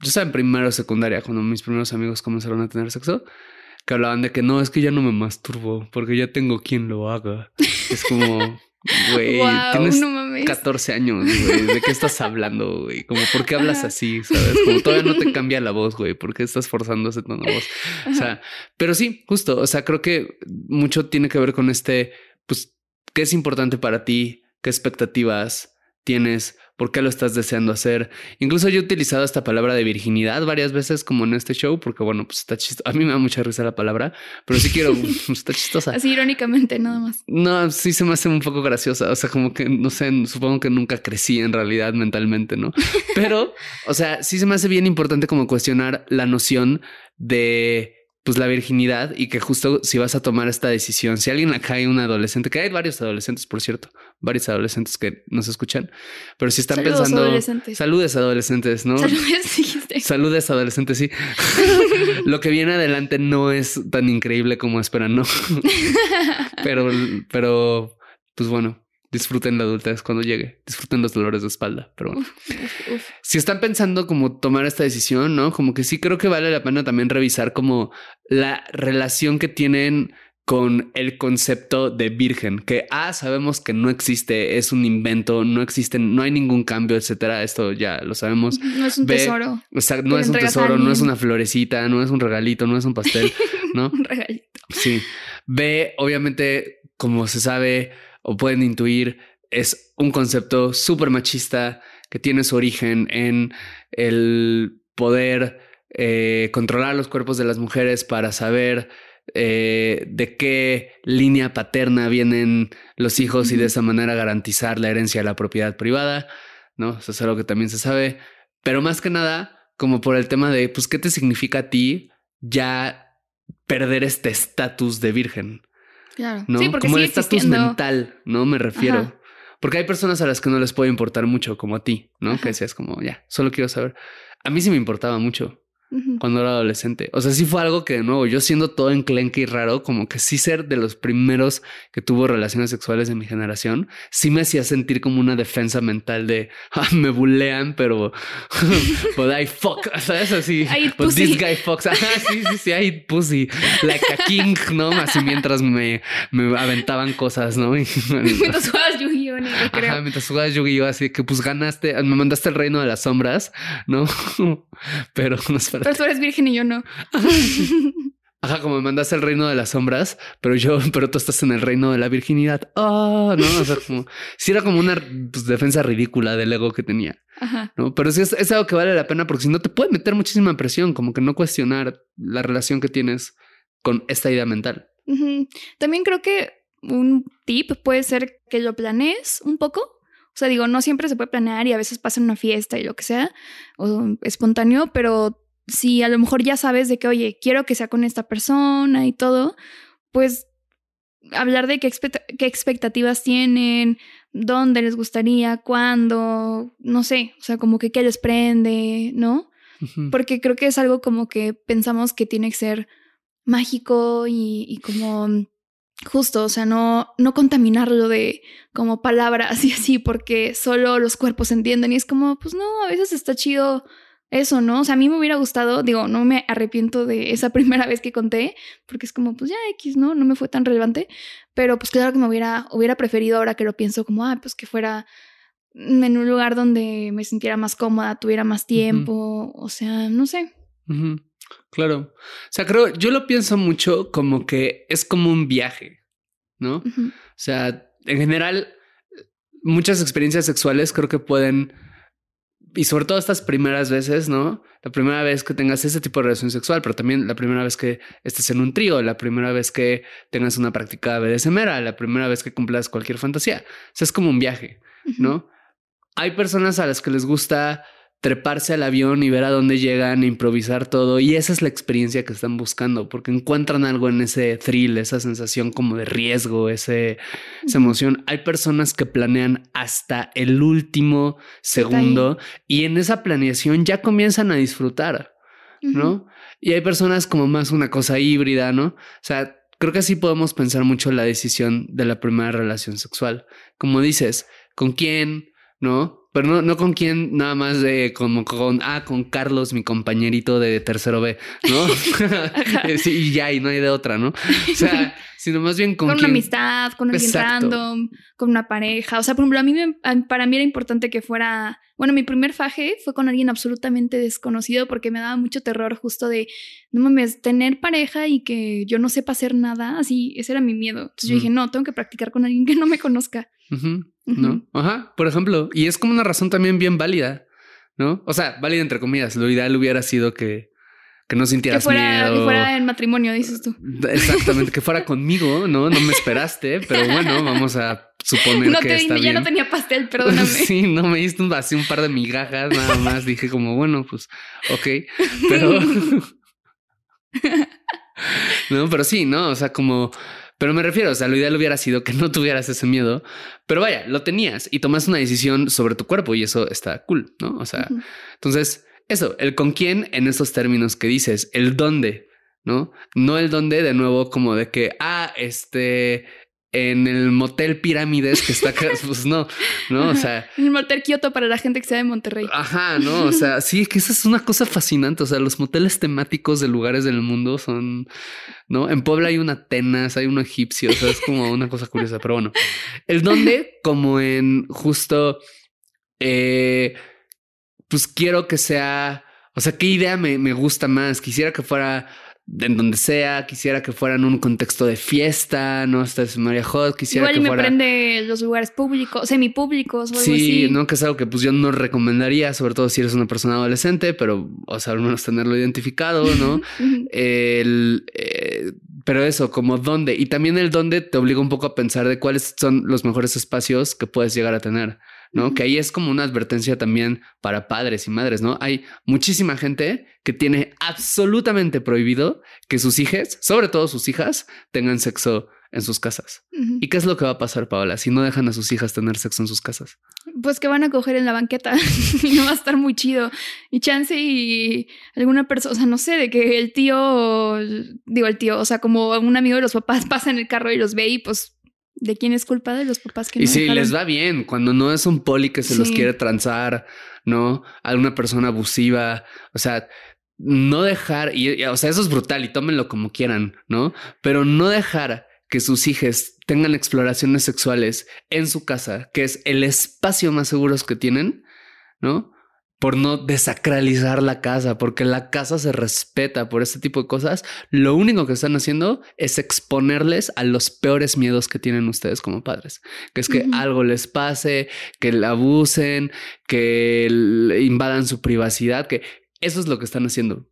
yo estaba en primero o secundaria, cuando mis primeros amigos comenzaron a tener sexo, que hablaban de que no, es que ya no me masturbo, porque ya tengo quien lo haga. Es como, Güey, tienes 14 años, güey. ¿De qué estás hablando, güey? Como, ¿por qué hablas así? ¿Sabes? Como todavía no te cambia la voz, güey. ¿Por qué estás forzando ese tono de voz? O sea, pero sí, justo. O sea, creo que mucho tiene que ver con este, pues, ¿qué es importante para ti? ¿Qué expectativas tienes? ¿Por qué lo estás deseando hacer? Incluso yo he utilizado esta palabra de virginidad varias veces como en este show, porque bueno, pues está chistoso. A mí me da mucha risa la palabra, pero sí quiero, está chistosa. Así irónicamente, nada más. No, sí se me hace un poco graciosa. O sea, como que, no sé, supongo que nunca crecí en realidad mentalmente, ¿no? Pero, o sea, sí se me hace bien importante como cuestionar la noción de pues la virginidad y que justo si vas a tomar esta decisión, si alguien acá hay un adolescente, que hay varios adolescentes, por cierto, varios adolescentes que nos escuchan, pero si están pensando, adolescentes. saludes adolescentes, ¿no? Saludes, saludes adolescentes, sí. Lo que viene adelante no es tan increíble como esperan, ¿no? pero, pero, pues bueno, disfruten la adultez cuando llegue, disfruten los dolores de espalda, pero bueno. Si están pensando como tomar esta decisión, ¿no? Como que sí creo que vale la pena también revisar como la relación que tienen con el concepto de virgen, que A, sabemos que no existe, es un invento, no existe, no hay ningún cambio, etcétera. Esto ya lo sabemos. No es un B, tesoro. O sea, no es un tesoro, no es una florecita, no es un regalito, no es un pastel, ¿no? Un regalito. Sí. B, obviamente, como se sabe o pueden intuir, es un concepto súper machista que tiene su origen en el poder eh, controlar los cuerpos de las mujeres para saber eh, de qué línea paterna vienen los hijos y de esa manera garantizar la herencia de la propiedad privada, ¿no? Eso es algo que también se sabe. Pero más que nada, como por el tema de, pues, ¿qué te significa a ti ya perder este estatus de virgen? Claro. ¿no? Sí, porque como el estatus mental, ¿no? Me refiero. Ajá. Porque hay personas a las que no les puede importar mucho, como a ti, ¿no? Ajá. Que decías como, ya, solo quiero saber. A mí sí me importaba mucho Cuando era adolescente. O sea, sí fue algo que, de nuevo, yo siendo todo enclenque y raro, como que sí ser de los primeros que tuvo relaciones sexuales de mi generación, sí me hacía sentir como una defensa mental de, ah, me bulean, pero, but I fuck, ¿sabes? Así, I but this guy fucks. Ajá, sí, sí, sí, I pussy, like a king, ¿no? Así mientras me, me aventaban cosas, ¿no? Y- Mientras jugabas Yu-Gi-Oh! Ajá, mientras jugabas Yu-Gi-Oh! Así que pues ganaste, me mandaste el reino de las sombras, ¿no? Pero no espera. Pero tú eres virgen y yo no. Ajá, como me mandaste el reino de las sombras, pero yo, pero tú estás en el reino de la virginidad. Oh, no, o sea, como si era como una pues, defensa ridícula del ego que tenía, Ajá. ¿no? Pero sí es, es algo que vale la pena porque si no te puede meter muchísima presión, como que no cuestionar la relación que tienes con esta idea mental. También creo que un tip puede ser que lo planees un poco. O sea, digo, no siempre se puede planear y a veces pasa en una fiesta y lo que sea, o espontáneo, pero si a lo mejor ya sabes de que, oye, quiero que sea con esta persona y todo, pues hablar de qué, expect- qué expectativas tienen, dónde les gustaría, cuándo, no sé, o sea, como que qué les prende, ¿no? Porque creo que es algo como que pensamos que tiene que ser mágico y, y como justo, o sea, no, no contaminarlo de como palabras y así, porque solo los cuerpos entienden y es como, pues no, a veces está chido eso, ¿no? O sea, a mí me hubiera gustado, digo, no me arrepiento de esa primera vez que conté, porque es como, pues ya X, ¿no? No me fue tan relevante, pero pues claro que me hubiera, hubiera preferido ahora que lo pienso como, ah, pues que fuera en un lugar donde me sintiera más cómoda, tuviera más tiempo, o sea, no sé. Claro. O sea, creo, yo lo pienso mucho como que es como un viaje, ¿no? O sea, en general, muchas experiencias sexuales creo que pueden, y sobre todo estas primeras veces, ¿no? La primera vez que tengas ese tipo de relación sexual, pero también la primera vez que estés en un trío, la primera vez que tengas una práctica BDSMera, la primera vez que cumplas cualquier fantasía. O sea, es como un viaje. ¿no? Hay personas a las que les gusta treparse al avión y ver a dónde llegan, improvisar todo, y esa es la experiencia que están buscando, porque encuentran algo en ese thrill, esa sensación como de riesgo, ese, esa emoción. Hay personas que planean hasta el último segundo y en esa planeación ya comienzan a disfrutar. ¿no? Y hay personas como más una cosa híbrida, ¿no? O sea, creo que así podemos pensar mucho la decisión de la primera relación sexual. Como dices, ¿con quién? ¿No? Pero no, no con quién nada más de como con, ah, con Carlos, mi compañerito de tercero B, ¿no? sí, y ya, y no hay de otra, ¿no? O sea, sino más bien con, Con, una amistad, con alguien Exacto. random, con una pareja. O sea, por ejemplo, a mí para mí era importante que fuera. Bueno, mi primer faje fue con alguien absolutamente desconocido porque me daba mucho terror justo de, no mames, tener pareja y que yo no sepa hacer nada. Así, ese era mi miedo. Entonces yo Mm. dije, no, tengo que practicar con alguien que no me conozca. ¿No? Ajá, por ejemplo. Y es como una razón también bien válida, ¿no? O sea, válida entre comillas. Lo ideal hubiera sido que, que no Que sintieras fuera, que miedo. fuera en matrimonio, dices tú. Exactamente, que fuera conmigo, ¿no? No me esperaste, pero bueno, vamos a suponer No que te, está ya bien. no tenía pastel, perdóname. Sí, no me diste un, así un par de migajas, nada más. Dije como, bueno, pues, ok, pero... no, pero sí, ¿no? O sea, como... Pero me refiero, o sea, lo ideal hubiera sido que no tuvieras ese miedo, pero vaya, lo tenías y tomaste una decisión sobre tu cuerpo y eso está cool, ¿no? O sea, entonces, eso, el con quién en esos términos que dices, el dónde, ¿no? No el dónde de nuevo como de que, ah, este, en el motel Pirámides que está acá, pues no, ¿no? O sea. El motel Kioto para la gente que sea de Monterrey. Ajá, no, o sea, sí, que esa es una cosa fascinante. O sea, los moteles temáticos de lugares del mundo son, ¿no? En Puebla hay una Atenas, hay uno egipcio, o sea, es como una cosa curiosa, pero bueno. El donde, como en justo, eh, pues quiero que sea, o sea, ¿qué idea me, me gusta más? Quisiera que fuera en donde sea, quisiera que fuera en un contexto de fiesta, no esta es María Hot, quisiera Igual que me fuera prende los lugares públicos, semipúblicos o algo Sí, así. no que es algo que pues yo no recomendaría, sobre todo si eres una persona adolescente, pero o sea, al menos tenerlo identificado, ¿no? El eh, pero eso, como dónde. Y también el dónde te obliga un poco a pensar de cuáles son los mejores espacios que puedes llegar a tener, ¿no? Que ahí es como una advertencia también para padres y madres, ¿no? Hay muchísima gente que tiene absolutamente prohibido que sus hijas, sobre todo sus hijas, tengan sexo en sus casas. ¿Y qué es lo que va a pasar, Paola, si no dejan a sus hijas tener sexo en sus casas? Pues que van a coger en la banqueta y no va a estar muy chido. Y chance y alguna persona, o sea, no sé, de que el tío, digo el tío, o sea, como un amigo de los papás pasa en el carro y los ve y pues, ¿de quién es culpa de los papás que no Y si les va bien, cuando no es un poli que se los quiere transar, ¿no? Alguna persona abusiva, o sea, no dejar, y, y, o sea, eso es brutal y tómenlo como quieran, ¿no? Pero no dejar que sus hijas tengan exploraciones sexuales en su casa, que es el espacio más seguro que tienen, ¿no? Por no desacralizar la casa, porque la casa se respeta por este tipo de cosas. Lo único que están haciendo es exponerles a los peores miedos que tienen ustedes como padres, que es que algo les pase, que la abusen, que invadan su privacidad, que eso es lo que están haciendo.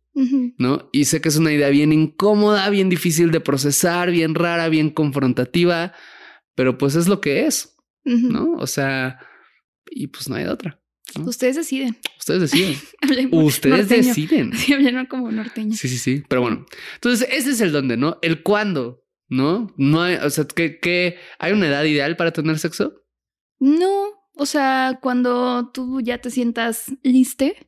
¿no? Y sé que es una idea bien incómoda, bien difícil de procesar, bien rara, bien confrontativa, pero pues es lo que es. ¿no? O sea, y pues no hay de otra. Ustedes deciden. Ustedes deciden. Ustedes norteño. deciden. Sí, hablan como norteño. Sí, sí, sí. Pero bueno, entonces ese es el dónde, ¿no? El cuándo, ¿no? No hay, o sea, que, que hay una edad ideal para tener sexo. No, o sea, cuando tú ya te sientas liste,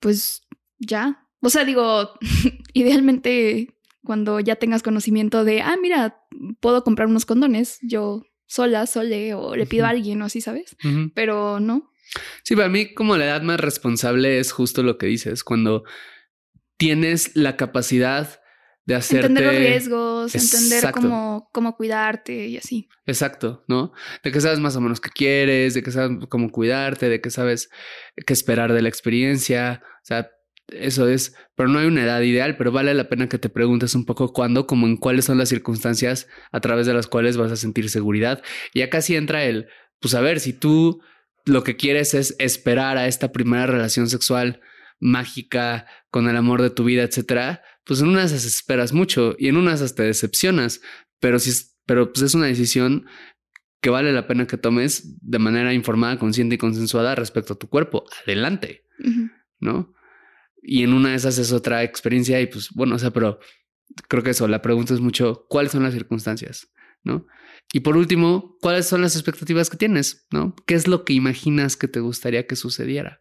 pues ya. O sea, digo, idealmente cuando ya tengas conocimiento de, ah, mira, puedo comprar unos condones, yo sola, sole, o le pido a alguien o así, ¿sabes? Pero no. Sí, para mí como la edad más responsable es justo lo que dices, cuando tienes la capacidad de hacerte... Entender los riesgos, entender cómo, cómo cuidarte y así. Exacto, ¿no? De que sabes más o menos qué quieres, de que sabes cómo cuidarte, de que sabes qué esperar de la experiencia. O sea, eso es, pero no hay una edad ideal, pero vale la pena que te preguntes un poco cuándo, como en cuáles son las circunstancias a través de las cuales vas a sentir seguridad. Y acá sí entra el, pues a ver, si tú lo que quieres es esperar a esta primera relación sexual mágica con el amor de tu vida, etcétera, pues en unas esperas mucho y en unas te decepcionas, pero si es, pero pues es una decisión que vale la pena que tomes de manera informada, consciente y consensuada respecto a tu cuerpo. Adelante. ¿no? Y en una de esas es otra experiencia y pues bueno, o sea, pero creo que eso, la pregunta es mucho, ¿cuáles son las circunstancias? ¿No? Y por último, ¿cuáles son las expectativas que tienes? ¿No? ¿Qué es lo que imaginas que te gustaría que sucediera?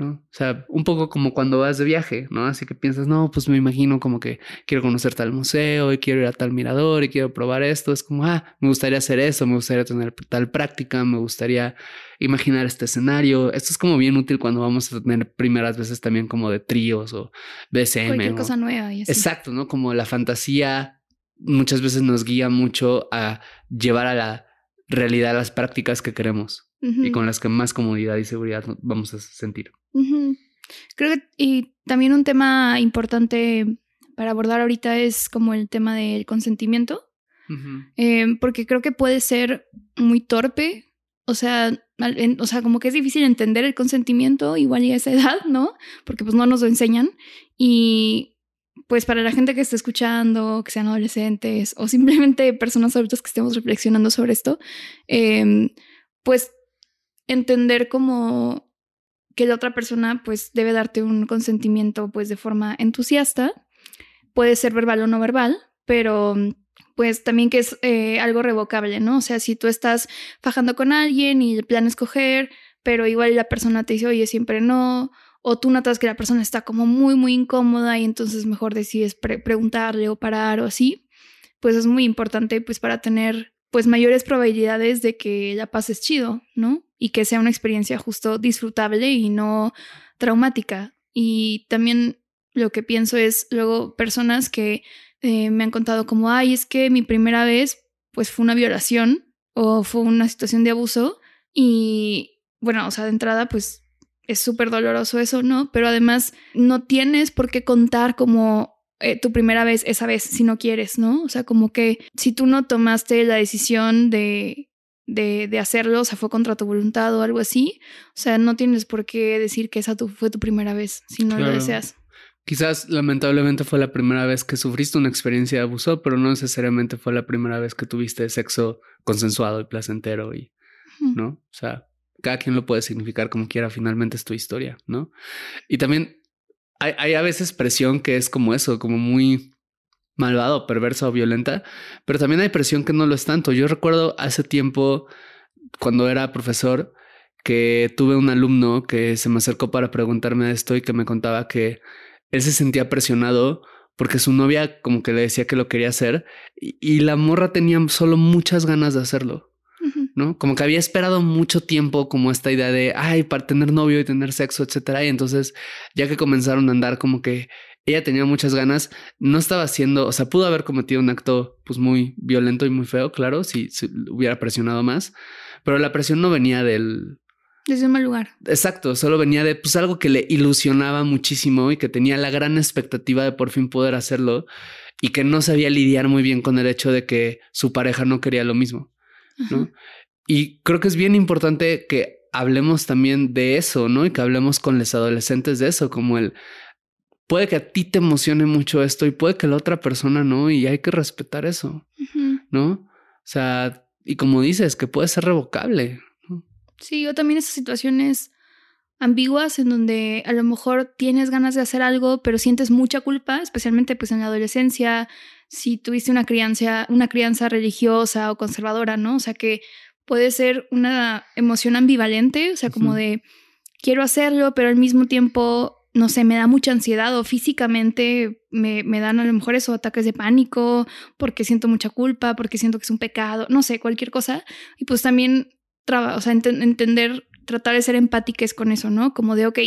¿no? O sea, un poco como cuando vas de viaje, ¿no? Así que piensas, no, pues me imagino como que quiero conocer tal museo y quiero ir a tal mirador y quiero probar esto. Es como, ah, me gustaría hacer eso, me gustaría tener tal práctica, me gustaría imaginar este escenario. Esto es como bien útil cuando vamos a tener primeras veces también como de tríos o BCM. Cualquier ¿no? cosa nueva y así. Exacto, ¿no? Como la fantasía muchas veces nos guía mucho a llevar a la realidad las prácticas que queremos y con las que más comodidad y seguridad vamos a sentir. Creo que y también un tema importante para abordar ahorita es como el tema del consentimiento, eh, porque creo que puede ser muy torpe, o sea, en- o sea, como que es difícil entender el consentimiento igual y a esa edad, ¿no? Porque pues no nos lo enseñan y pues para la gente que esté escuchando, que sean adolescentes o simplemente personas adultas que estemos reflexionando sobre esto, eh, pues entender como que la otra persona pues debe darte un consentimiento pues de forma entusiasta, puede ser verbal o no verbal, pero pues también que es eh, algo revocable, ¿no? O sea, si tú estás fajando con alguien y el plan es coger, pero igual la persona te dice, oye, siempre no, o tú notas que la persona está como muy, muy incómoda y entonces mejor decides pre- preguntarle o parar o así, pues es muy importante pues para tener pues mayores probabilidades de que la pases chido, ¿no? Y que sea una experiencia justo disfrutable y no traumática. Y también lo que pienso es luego personas que eh, me han contado como, ay, es que mi primera vez pues fue una violación o fue una situación de abuso y bueno, o sea, de entrada pues es súper doloroso eso, ¿no? Pero además no tienes por qué contar como eh, tu primera vez esa vez si no quieres, ¿no? O sea, como que si tú no tomaste la decisión de, de, de hacerlo, o sea, fue contra tu voluntad o algo así, o sea, no tienes por qué decir que esa tu, fue tu primera vez si no lo deseas. Quizás lamentablemente fue la primera vez que sufriste una experiencia de abuso, pero no necesariamente fue la primera vez que tuviste sexo consensuado y placentero y. ¿no? O sea, cada quien lo puede significar como quiera, finalmente es tu historia, ¿no? Y también hay, a veces presión que es como eso, como muy malvado, perversa o violenta, pero también hay presión que no lo es tanto. Yo recuerdo hace tiempo, cuando era profesor, que tuve un alumno que se me acercó para preguntarme esto y que me contaba que él se sentía presionado porque su novia como que le decía que lo quería hacer y, y la morra tenía solo muchas ganas de hacerlo. ¿No? Como que había esperado mucho tiempo como esta idea de, ay, para tener novio y tener sexo, etcétera. Y entonces, ya que comenzaron a andar, como que ella tenía muchas ganas, no estaba haciendo, o sea, pudo haber cometido un acto pues muy violento y muy feo, claro, si, si hubiera presionado más, pero la presión no venía del, Desde un mal lugar. Exacto, solo venía de pues algo que le ilusionaba muchísimo y que tenía la gran expectativa de por fin poder hacerlo y que no sabía lidiar muy bien con el hecho de que su pareja no quería lo mismo, Ajá. Y creo que es bien importante que hablemos también de eso, ¿no? Y que hablemos con los adolescentes de eso, como el puede que a ti te emocione mucho esto y puede que la otra persona no, y hay que respetar eso. ¿no? O sea, y como dices, que puede ser revocable. ¿no? Sí, o también esas situaciones ambiguas en donde a lo mejor tienes ganas de hacer algo, pero sientes mucha culpa, especialmente pues en la adolescencia, si tuviste una crianza, una crianza religiosa o conservadora, ¿no? O sea que puede ser una emoción ambivalente, o sea, como de quiero hacerlo, pero al mismo tiempo, no sé, me da mucha ansiedad o físicamente me, me dan a lo mejor esos ataques de pánico porque siento mucha culpa, porque siento que es un pecado, no sé, cualquier cosa. Y pues también, traba- o sea, enten- entender, tratar de ser empáticas con eso, ¿no? Como de, ok,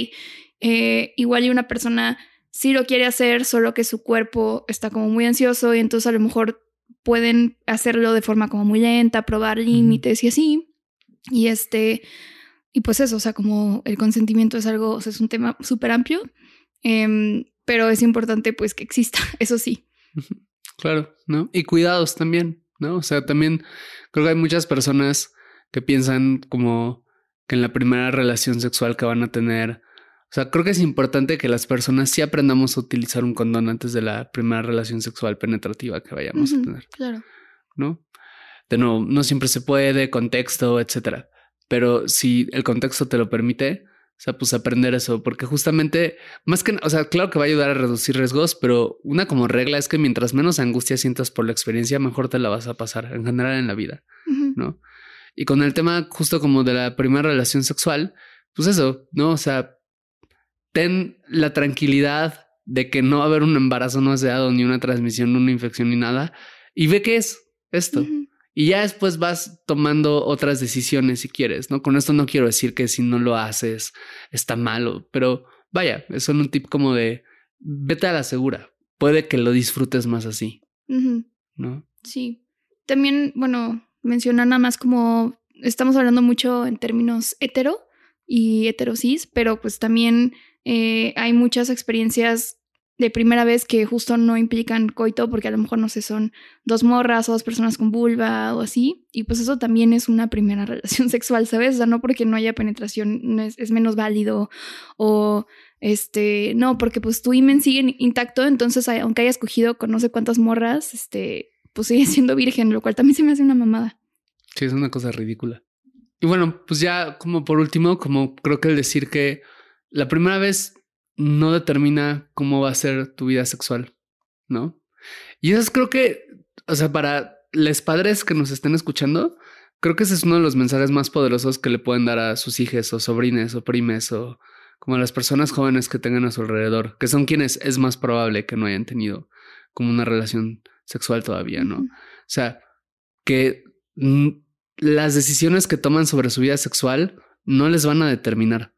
eh, igual y una persona sí lo quiere hacer, solo que su cuerpo está como muy ansioso y entonces a lo mejor pueden hacerlo de forma como muy lenta, probar límites y así. Y este, y pues eso, o sea, como el consentimiento es algo, o sea, es un tema súper amplio, em, pero es importante pues que exista, eso sí. Claro, ¿no? Y cuidados también, ¿no? O sea, también creo que hay muchas personas que piensan como que en la primera relación sexual que van a tener, o sea, creo que es importante que las personas sí aprendamos a utilizar un condón antes de la primera relación sexual penetrativa que vayamos a tener, Claro. ¿no? De nuevo, no siempre se puede, contexto, etcétera. Pero si el contexto te lo permite, o sea, pues aprender eso, porque justamente, más que, o sea, claro que va a ayudar a reducir riesgos, pero una como regla es que mientras menos angustia sientas por la experiencia, mejor te la vas a pasar en general en la vida. ¿no? Y con el tema justo como de la primera relación sexual, pues eso, ¿no? O sea, ten la tranquilidad de que no va a haber un embarazo no deseado, ni una transmisión, una infección, ni nada, y ve qué es esto. Y ya después vas tomando otras decisiones si quieres, ¿no? Con esto no quiero decir que si no lo haces está malo, pero vaya, es solo un tip como de vete a la segura. Puede que lo disfrutes más así. ¿no? Sí. También, bueno, mencionar nada más como estamos hablando mucho en términos hetero y heterosis, pero pues también eh, hay muchas experiencias de primera vez que justo no implican coito porque a lo mejor no sé, son dos morras o dos personas con vulva o así. Y pues eso también es una primera relación sexual, ¿sabes? O sea, no porque no haya penetración no es, menos válido o este, no, porque pues tu imen sigue intacto, entonces aunque hayas cogido con no sé cuántas morras, este, pues sigue siendo virgen, lo cual también se me hace una mamada. Sí, es una cosa ridícula. Y bueno, pues ya como por último, como creo que el decir que la primera vez no determina cómo va a ser tu vida sexual, ¿no? Y eso es creo que, o sea, para los padres que nos estén escuchando, creo que ese es uno de los mensajes más poderosos que le pueden dar a sus hijos o sobrines o primes o como a las personas jóvenes que tengan a su alrededor, que son quienes es más probable que no hayan tenido como una relación sexual todavía, ¿no? O sea, que las decisiones que toman sobre su vida sexual no les van a determinar,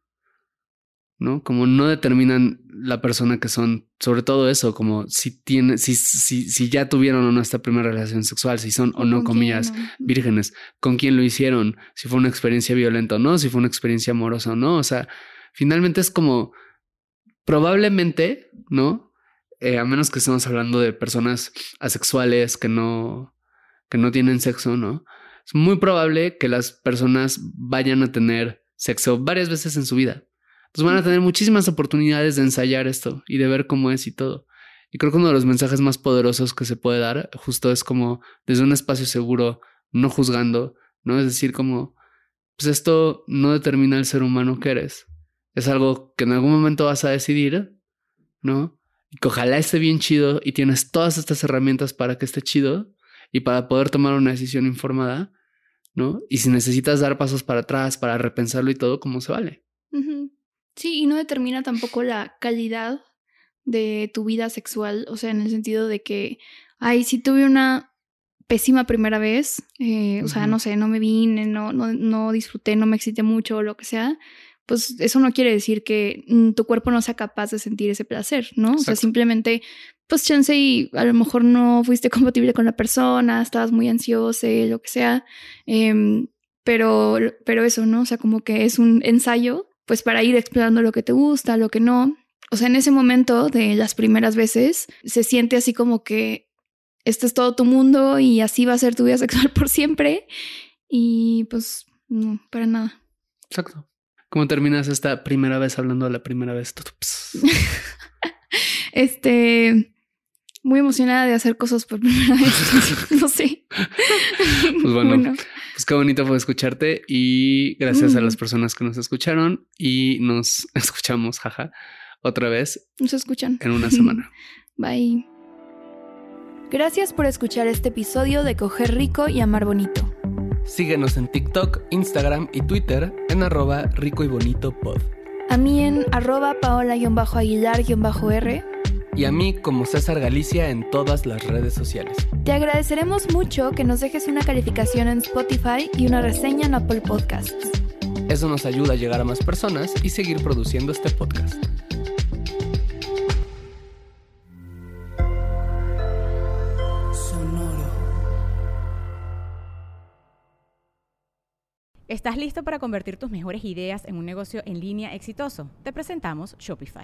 ¿no? Como no determinan la persona que son, sobre todo eso, como si tiene, si, si, si ya tuvieron o no esta primera relación sexual, si son o no, comillas, vírgenes, con quién lo hicieron, si fue una experiencia violenta o no, si fue una experiencia amorosa o no, o sea, finalmente es como, probablemente, ¿no? Eh, a menos que estemos hablando de personas asexuales que no, que no tienen sexo, ¿no? Es muy probable que las personas vayan a tener sexo varias veces en su vida. Entonces van a tener muchísimas oportunidades de ensayar esto y de ver cómo es y todo. Y creo que uno de los mensajes más poderosos que se puede dar justo es como desde un espacio seguro, no juzgando, ¿no? Es decir, como, pues esto no determina el ser humano que eres. Es algo que en algún momento vas a decidir, ¿no? Y que ojalá esté bien chido y tienes todas estas herramientas para que esté chido y para poder tomar una decisión informada, ¿no? Y si necesitas dar pasos para atrás para repensarlo y todo, ¿cómo se vale? Sí, y no determina tampoco la calidad de tu vida sexual, o sea, en el sentido de que, ay, si tuve una pésima primera vez, eh, o sea, no sé, no me vine, no, no, no disfruté, no me excité mucho o lo que sea, pues eso no quiere decir que mm, tu cuerpo no sea capaz de sentir ese placer, ¿no? O sea, simplemente, pues chance y a lo mejor no fuiste compatible con la persona, estabas muy ansiosa, lo que sea, em, pero, pero eso, ¿no? O sea, como que es un ensayo, pues para ir explorando lo que te gusta, lo que no. O sea, en ese momento de las primeras veces, se siente así como que este es todo tu mundo y así va a ser tu vida sexual por siempre. Y pues no, para nada. Exacto. ¿Cómo terminas esta primera vez hablando de la primera vez? este, muy emocionada de hacer cosas por primera vez. no sé. Pues bueno, pues qué bonito fue escucharte y gracias a las mm. personas que nos escucharon y nos escuchamos, jaja, otra vez. Nos escuchan. En una semana. Bye. Gracias por escuchar este episodio de Coger Rico y Amar Bonito. Síguenos en TikTok, Instagram y Twitter en arroba rico y bonito pod. A mí en arroba paola-aguilar-r. Y a mí como César Galicia en todas las redes sociales. Te agradeceremos mucho que nos dejes una calificación en Spotify y una reseña en Apple Podcasts. Eso nos ayuda a llegar a más personas y seguir produciendo este podcast. ¿Estás listo para convertir tus mejores ideas en un negocio en línea exitoso? Te presentamos Shopify.